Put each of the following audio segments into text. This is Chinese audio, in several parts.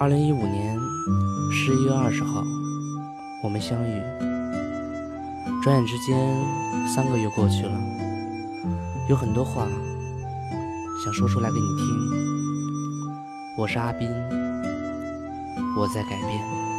二零一五年十一月二十号，我们相遇。转眼之间，三个月过去了，有很多话想说出来给你听。我是阿斌，我在改变。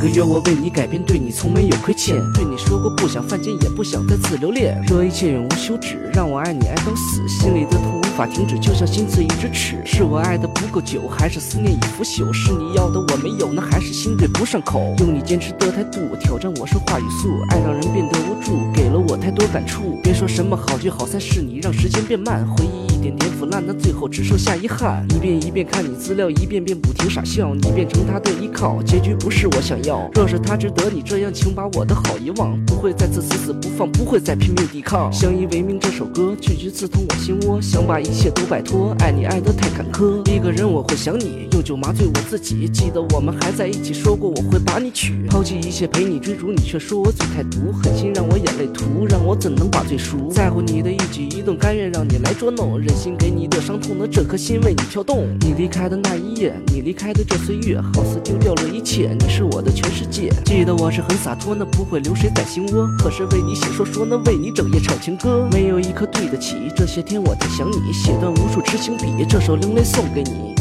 个月我为你改变，对你从没有亏欠。对你说过不想犯贱，也不想再次留恋。这一切永无休止，让我爱你爱到死。心里的痛无法停止，就像心刺一直尺。是我爱的不够久，还是思念已腐朽？是你要的我没有，那还是心对不上口？用你坚持的态度挑战我说话语速，爱让人变得无助，给了我太多感触。别说什么好聚好散，是你让时间变慢，回忆。点点腐烂，那最后只剩下遗憾。一遍一遍看你资料，一遍遍不停傻笑。你变成他的依靠，结局不是我想要。若是他值得你这样，请把我的好遗忘。不会再次死死不放，不会再拼命抵抗。相依为命这首歌，句句刺痛我心窝。想把一切都摆脱，爱你爱得太坎坷。一个人我会想你，用酒麻醉我自己。记得我们还在一起，说过我会把你娶。抛弃一切陪你追逐，你却说我嘴太毒。狠心让我眼泪涂，让我怎能把罪赎？在乎你的一举一动，甘愿让你来捉弄。心给你的伤痛的这颗心为你跳动。你离开的那一夜，你离开的这岁月，好似丢掉了一切。你是我的全世界。记得我是很洒脱，那不会留谁在心窝。可是为你写说说，那为你整夜唱情歌，没有一刻对得起。这些天我在想你，写段无数痴情笔，这首另类送给你。